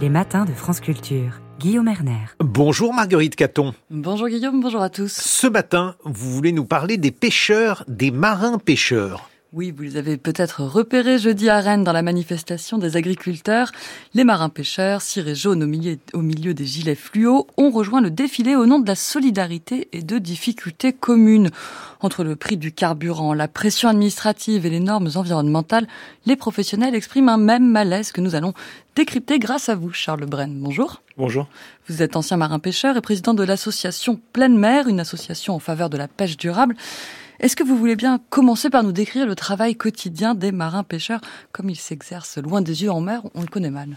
les matins de France Culture. Guillaume Erner. Bonjour Marguerite Caton. Bonjour Guillaume, bonjour à tous. Ce matin, vous voulez nous parler des pêcheurs, des marins pêcheurs. Oui, vous les avez peut-être repérés jeudi à Rennes dans la manifestation des agriculteurs. Les marins pêcheurs, cirés jaunes au milieu, au milieu des gilets fluo, ont rejoint le défilé au nom de la solidarité et de difficultés communes. Entre le prix du carburant, la pression administrative et les normes environnementales, les professionnels expriment un même malaise que nous allons décrypter grâce à vous, Charles Bren. Bonjour. Bonjour. Vous êtes ancien marin pêcheur et président de l'association Pleine Mer, une association en faveur de la pêche durable. Est-ce que vous voulez bien commencer par nous décrire le travail quotidien des marins pêcheurs comme ils s'exercent loin des yeux en mer On le connaît mal?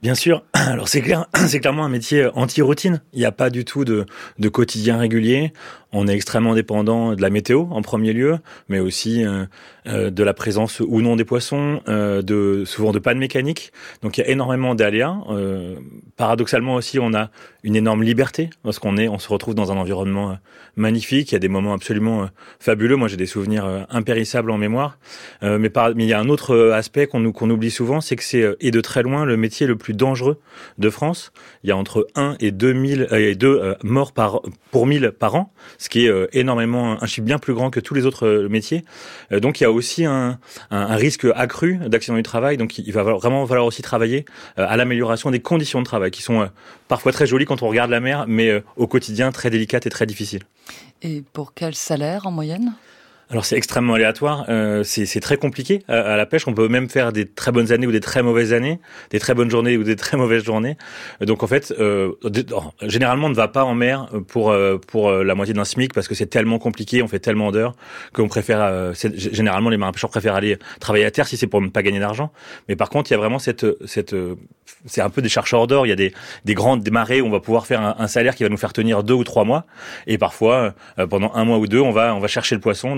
Bien sûr. Alors c'est clair, c'est clairement un métier anti-routine. Il n'y a pas du tout de, de, quotidien régulier. On est extrêmement dépendant de la météo en premier lieu, mais aussi euh, euh, de la présence ou non des poissons, euh, de souvent de panne mécanique. Donc il y a énormément d'aléas. Euh, paradoxalement aussi, on a une énorme liberté parce qu'on est, on se retrouve dans un environnement euh, magnifique. Il y a des moments absolument euh, fabuleux. Moi, j'ai des souvenirs impérissables en mémoire. mais, par, mais il y a un autre aspect qu'on qu'on oublie souvent, c'est que c'est et de très loin le métier le plus dangereux de France. Il y a entre 1 et 2000 et 2 morts par pour 1000 par an, ce qui est énormément un chiffre bien plus grand que tous les autres métiers. donc il y a aussi un, un risque accru d'accident du travail. Donc il va vraiment falloir aussi travailler à l'amélioration des conditions de travail qui sont parfois très jolies quand on regarde la mer, mais au quotidien très délicates et très difficiles. Et pour quel salaire en moyenne? Alors c'est extrêmement aléatoire, euh, c'est très compliqué à, à, la pêche. On peut même faire des très bonnes années ou des très mauvaises années, des très bonnes journées ou des très mauvaises journées. Donc en fait, euh, généralement on ne va pas en mer pour euh, pour la moitié d'un SMIC parce que c'est tellement compliqué, on fait tellement d'heures qu'on préfère. Euh, généralement les marins pêcheurs préfèrent aller travailler à terre si c'est pour ne pas gagner d'argent. Mais par contre il y a vraiment cette cette c'est un peu des chercheurs d'or. Il y a des des grandes des marées où on va pouvoir faire un, salaire qui va nous faire tenir deux ou trois mois. Et parfois pendant un mois ou deux on va on va chercher le poisson.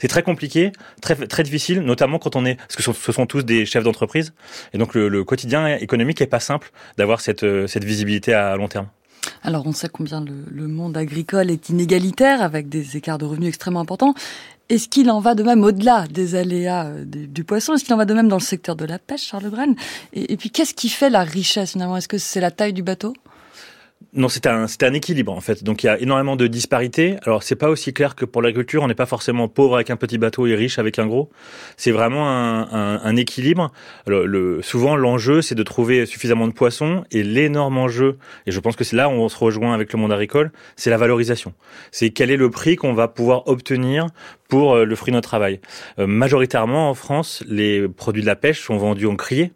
C'est très compliqué, très très difficile, notamment quand on est parce que ce sont tous des chefs d'entreprise. Et donc le, quotidien économique est pas simple d'avoir cette euh, cette visibilité à long terme. Alors on sait combien le, monde agricole est inégalitaire avec des écarts de revenus extrêmement importants. Est-ce qu'il en va de même au-delà des aléas euh, du poisson? Est-ce qu'il en va de même dans le secteur de la pêche, Charles Bren et, et puis qu'est-ce qui fait la richesse finalement? Est-ce que c'est la taille du bateau? Non, c'est un, un équilibre en fait. Donc il y a énormément de disparités. Alors c'est pas aussi clair que pour l'agriculture. On n'est pas forcément pauvre avec un petit bateau et riche avec un gros. C'est vraiment un, un, un équilibre. Le, le, souvent l'enjeu c'est de trouver suffisamment de poissons et l'énorme enjeu, et je pense que c'est là où on se rejoint avec le monde agricole, c'est la valorisation. C'est quel est le prix qu'on va pouvoir obtenir pour euh, le fruit de notre travail. Euh, majoritairement en France, les produits de la pêche sont vendus en criée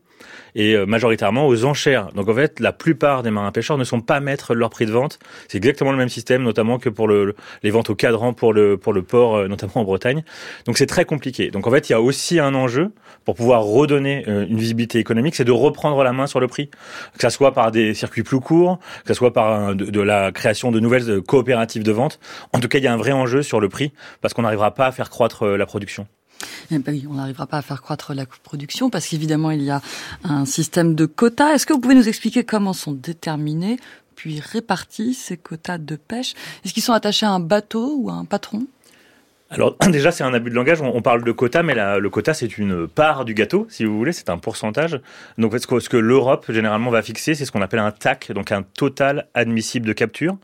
et euh, majoritairement aux enchères. Donc en fait, la plupart des marins pêcheurs ne sont pas maîtres de leur prix de vente. C'est exactement le même système, notamment que pour le, les ventes au cadran pour le pour le port, euh, notamment en Bretagne. Donc c'est très compliqué. Donc en fait, il y a aussi un enjeu pour pouvoir redonner euh, une visibilité économique, c'est de reprendre la main sur le prix, que ça soit par des circuits plus courts, que ça soit par de, de la création de nouvelles coopératives de vente. En tout cas, il y a un vrai enjeu sur le prix parce qu'on n'arrivera pas à faire croître la production. Eh ben on n'arrivera pas à faire croître la production parce qu'évidemment, il y a un système de quotas. Est-ce que vous pouvez nous expliquer comment sont déterminés puis répartis ces quotas de pêche? Est-ce qu'ils sont attachés à un bateau ou à un patron? Alors déjà c'est un abus de langage, on, parle de quota, mais le quota c'est une part du gâteau, si vous voulez, c'est un pourcentage. Donc ce que l'Europe généralement va fixer, c'est ce qu'on appelle un TAC, donc un total admissible de capture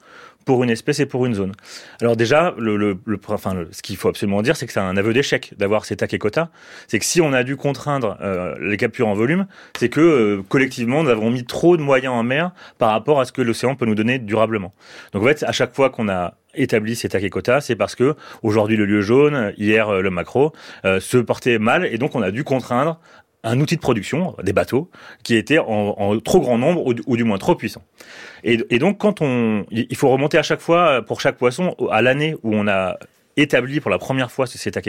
pour une espèce et pour une zone. Alors déjà, le, le, le enfin, ce qu'il faut absolument dire, c'est que c'est un aveu d'échec d'avoir ces tacs et quotas. C'est que si on a dû contraindre euh, les captures en volume, c'est que euh, collectivement, nous avons mis trop de moyens en mer par rapport à ce que l'océan peut nous donner durablement. Donc en fait, à chaque fois qu'on a établi ces tacs et quotas, c'est parce que aujourd'hui le lieu jaune, hier euh, le macro, se portait mal et donc on a dû contraindre un outil de production, des bateaux, qui était en, trop grand nombre ou, du moins trop puissant. Et, donc, quand on, il faut remonter à chaque fois pour chaque poisson à l'année où on a établi pour la première fois ce CETA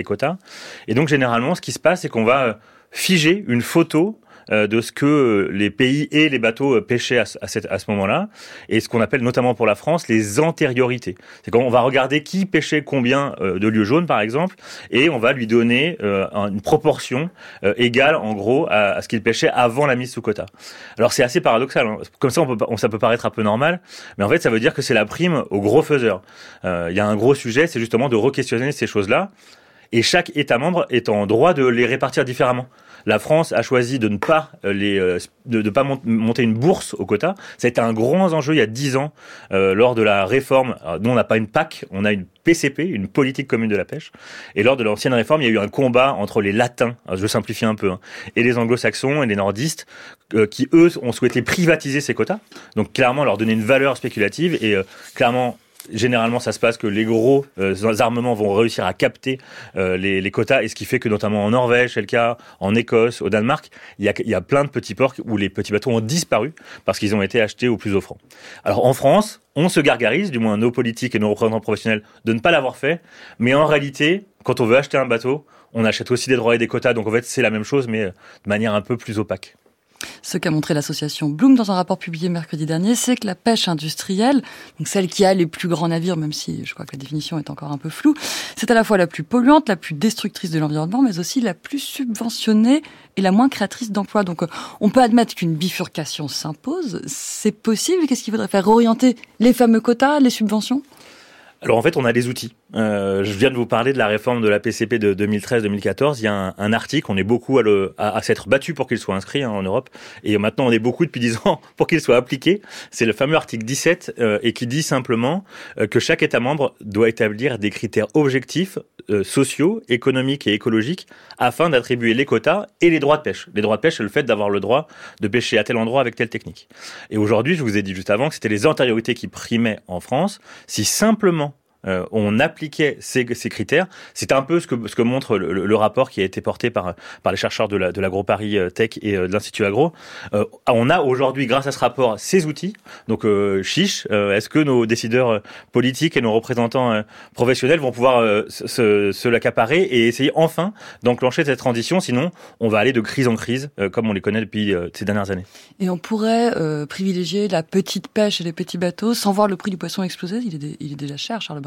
et donc, généralement, ce qui se passe, c'est qu'on va figer une photo euh, de ce que les pays et les bateaux euh, pêchaient à, à, à ce moment-là, et ce qu'on appelle notamment pour la France les antériorités. C'est quand on va regarder qui pêchait combien euh, de lieux jaunes, par exemple, et on va lui donner une proportion égale, en gros, à, ce qu'il pêchait avant la mise sous quota. Alors c'est assez paradoxal. Hein. Comme ça, on peut, ça peut paraître un peu normal, mais en fait, ça veut dire que c'est la prime aux gros faiseurs. Il y a un gros sujet, c'est justement de re-questionner ces choses-là et chaque État membre est en droit de les répartir différemment. La France a choisi de ne pas les de ne pas monter une bourse au quota. Ça a été un grand enjeu il y a dix ans lors de la réforme. nous, on n'a pas une PAC, on a une PCP, une politique commune de la pêche. Et lors de l'ancienne réforme, il y a eu un combat entre les latins, je simplifie un peu, hein, et les anglo-saxons et les nordistes, qui eux ont souhaité privatiser ces quotas. Donc clairement leur donner une valeur spéculative et clairement généralement, ça se passe que les gros euh, armements vont réussir à capter euh, les, les, quotas, et ce qui fait que notamment en Norvège, c'est le cas, en Écosse, au Danemark, il y a, y a plein de petits ports où les petits bateaux ont disparu parce qu'ils ont été achetés au plus offrant. Alors en France, on se gargarise, du moins nos politiques et nos représentants professionnels, de ne pas l'avoir fait, mais en réalité, quand on veut acheter un bateau, on achète aussi des droits et des quotas, donc en fait c'est la même chose, mais de manière un peu plus opaque. Ce qu'a montré l'association Bloom dans un rapport publié mercredi dernier, c'est que la pêche industrielle, donc celle qui a les plus grands navires, même si je crois que la définition est encore un peu floue, c'est à la fois la plus polluante, la plus destructrice de l'environnement, mais aussi la plus subventionnée et la moins créatrice d'emplois. Donc euh, on peut admettre qu'une bifurcation s'impose. C'est possible Qu'est-ce qu'il faudrait faire? Orienter les fameux quotas, les subventions? Alors en fait, on a des outils. Euh, je viens de vous parler de la réforme de la PCP de 2013-2014. Il y a un, un, article, on est beaucoup à, à s'être battu pour qu'il soit inscrit hein, en Europe, et maintenant on est beaucoup depuis 10 ans pour qu'il soit appliqué. C'est le fameux article 17 euh, et qui dit simplement euh, que chaque État membre doit établir des critères objectifs, euh, sociaux, économiques et écologiques afin d'attribuer les quotas et les droits de pêche. Les droits de pêche, c'est le fait d'avoir le droit de pêcher à tel endroit avec telle technique. Et aujourd'hui, je vous ai dit juste avant que c'était les antériorités qui primaient en France. Si simplement euh, on appliquait ces, ces critères. C'est un peu ce que, ce que montre le, rapport qui a été porté par, par les chercheurs de l'Agro Paris euh, Tech et euh, de l'Institut Agro. on a aujourd'hui, grâce à ce rapport, ces outils. Donc, chiche, est-ce que nos décideurs politiques et nos représentants professionnels vont pouvoir se, se l'accaparer et essayer enfin d'enclencher cette transition? Sinon, on va aller de crise en crise, comme on les connaît depuis ces dernières années. Et on pourrait privilégier la petite pêche et les petits bateaux sans voir le prix du poisson exploser? Il est, il est déjà cher, Charles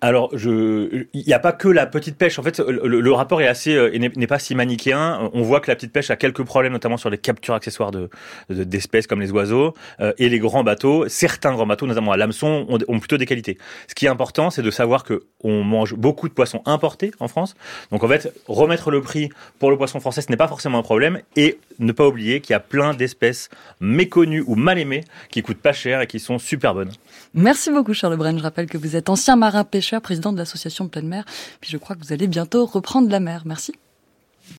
alors, il n'y a pas que la petite pêche. En fait, le, rapport est assez, euh, n'est pas si manichéen. On voit que la petite pêche a quelques problèmes, notamment sur les captures accessoires de d'espèces comme les oiseaux euh, et les grands bateaux. Certains grands bateaux, notamment à l'hameçon, ont, ont, plutôt des qualités. Ce qui est important, c'est de savoir que on mange beaucoup de poissons importés en France. Donc, en fait, remettre le prix pour le poisson français, ce n'est pas forcément un problème. Et ne pas oublier qu'il y a plein d'espèces méconnues ou mal aimées qui coûtent pas cher et qui sont super bonnes. Merci beaucoup, Charles Bren. Je rappelle que vous êtes ancien marin pêcheur, président de l'association Pleine Mer. Puis je crois que vous allez bientôt reprendre la mer. Merci.